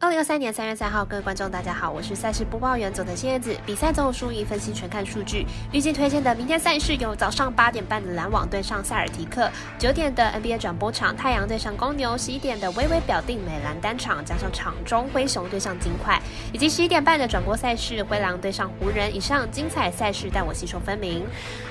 二零二三年三月三号，各位观众，大家好，我是赛事播报员佐藤新叶子。比赛总有输赢分析，全看数据。预计推荐的明天赛事有早上八点半的篮网对上塞尔提克，九点的 NBA 转播场太阳对上公牛，十一点的微微表定美兰单场，加上场中灰熊对上金块，以及十一点半的转播赛事灰狼对上湖人。以上精彩赛事，但我吸收分明。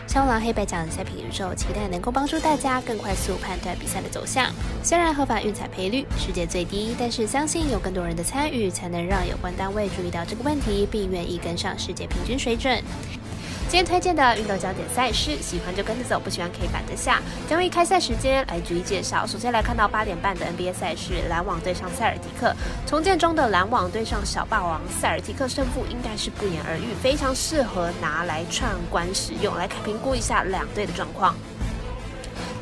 肖狼黑白奖赛品宇宙，期待能够帮助大家更快速判断比赛的走向。虽然合法运彩赔率世界最低，但是相信有更多人的参与，才能让有关单位注意到这个问题，并愿意跟上世界平均水准。今天推荐的运动焦点赛事，喜欢就跟着走，不喜欢可以反着下。将以开赛时间来逐一介绍。首先来看到八点半的 NBA 赛事，篮网对上塞尔提克。重建中的篮网对上小霸王塞尔提克，胜负应该是不言而喻，非常适合拿来串关使用。来评估一下两队的状况。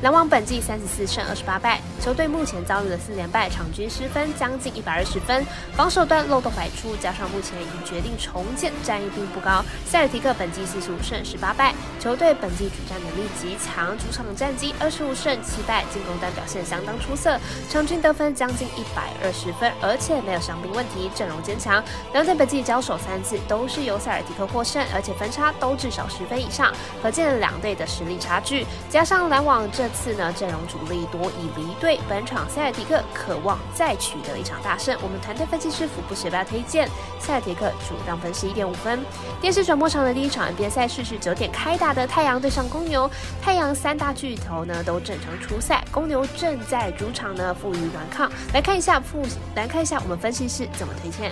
篮网本季三十四胜二十八败，球队目前遭遇了四连败，场均失分将近一百二十分，防守端漏洞百出，加上目前已决定重建，战役并不高。塞尔提克本季四十五胜十八败，球队本季主战能力极强，主场战绩二十五胜七败，进攻端表现相当出色，场均得分将近一百二十分，而且没有伤病问题，阵容坚强。两队本季交手三次都是由塞尔提克获胜，而且分差都至少十分以上，可见两队的实力差距。加上篮网这。这次呢，阵容主力多已离队，本场塞尔提克渴望再取得一场大胜。我们团队分析师傅不学霸推荐塞尔提克主让分十一点五分。电视转播场的第一场 NBA 赛事是九点开打的太阳对上公牛，太阳三大巨头呢都正常出赛，公牛正在主场呢负隅顽抗。来看一下复来看一下我们分析师怎么推荐。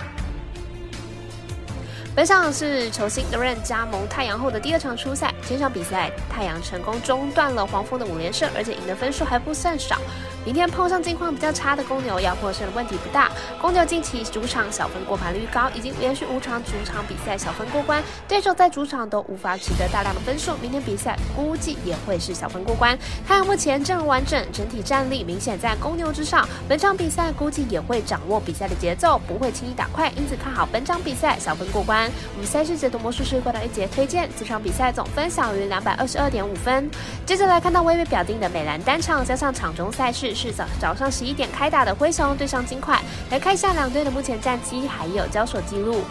本场是球星德润加盟太阳后的第二场初赛，前场比赛太阳成功中断了黄蜂的五连胜，而且赢的分数还不算少。明天碰上近况比较差的公牛，要获胜的问题不大。公牛近期主场小分过盘率高，已经连续五场主场比赛小分过关，对手在主场都无法取得大量的分数。明天比赛估计也会是小分过关。太阳目前阵容完整，整体战力明显在公牛之上。本场比赛估计也会掌握比赛的节奏，不会轻易打快，因此看好本场比赛小分过关。我们赛事解读魔术师过到一节推荐，这场比赛总分小于两百二十二点五分。接着来看到微微表定的美兰单场，加上场中赛事是早早上十一点开打的灰熊对上金块，来看一下两队的目前战绩还有交手记录。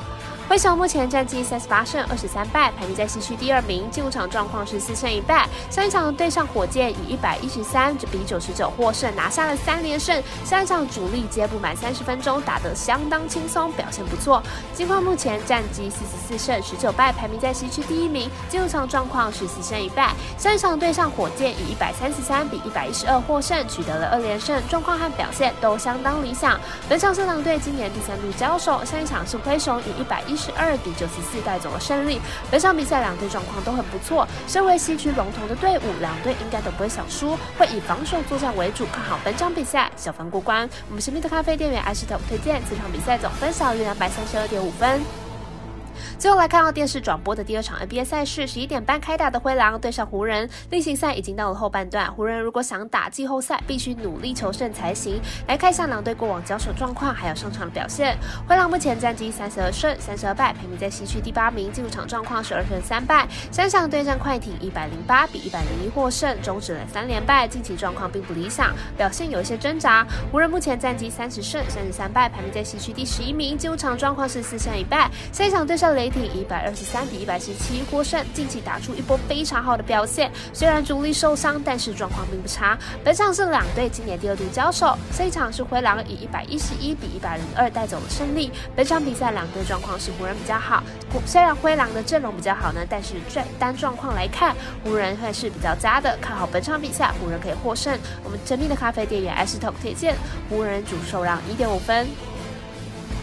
灰熊目前战绩三十八胜二十三败，排名在西区第二名。进入场状况是四胜一败。上一场对上火箭以一百一十三比九十九获胜，拿下了三连胜。下一场主力接不满三十分钟，打得相当轻松，表现不错。金块目前战绩四十四胜十九败，排名在西区第一名。进入场状况是四胜一败。上一场对上火箭以一百三十三比一百一十二获胜，取得了二连胜，状况和表现都相当理想。本场是两队今年第三度交手，上一场是灰熊以一百一。十二比九十四带走了胜利。本场比赛两队状况都很不错，身为西区龙头的队伍，两队应该都不会想输，会以防守作战为主，看好本场比赛小分过关。我们神秘的咖啡店员艾斯特推荐这场比赛总分小于两百三十二点五分。最后来看到电视转播的第二场 NBA 赛事，十一点半开打的灰狼对上湖人。例行赛已经到了后半段，湖人如果想打季后赛，必须努力求胜才行。来看一下狼队过往交手状况，还有上场的表现。灰狼目前战绩三十二胜三十二败，排名在西区第八名。进入场状况是二胜三败。三场对战快艇一百零八比一百零一获胜，终止了三连败。近期状况并不理想，表现有一些挣扎。湖人目前战绩三十胜三十三败，排名在西区第十一名。进入场状况是四胜一败。下一场对上雷霆。一百二十三比一百十七获胜，近期打出一波非常好的表现。虽然主力受伤，但是状况并不差。本场是两队今年第二度交手，这一场是灰狼以一百一十一比一百零二带走了胜利。本场比赛两队状况是湖人比较好，虽然灰狼的阵容比较好呢，但是单状况来看，湖人会是比较渣的。看好本场比赛，湖人可以获胜。我们神秘的咖啡店员艾斯特推荐湖人主受让一点五分。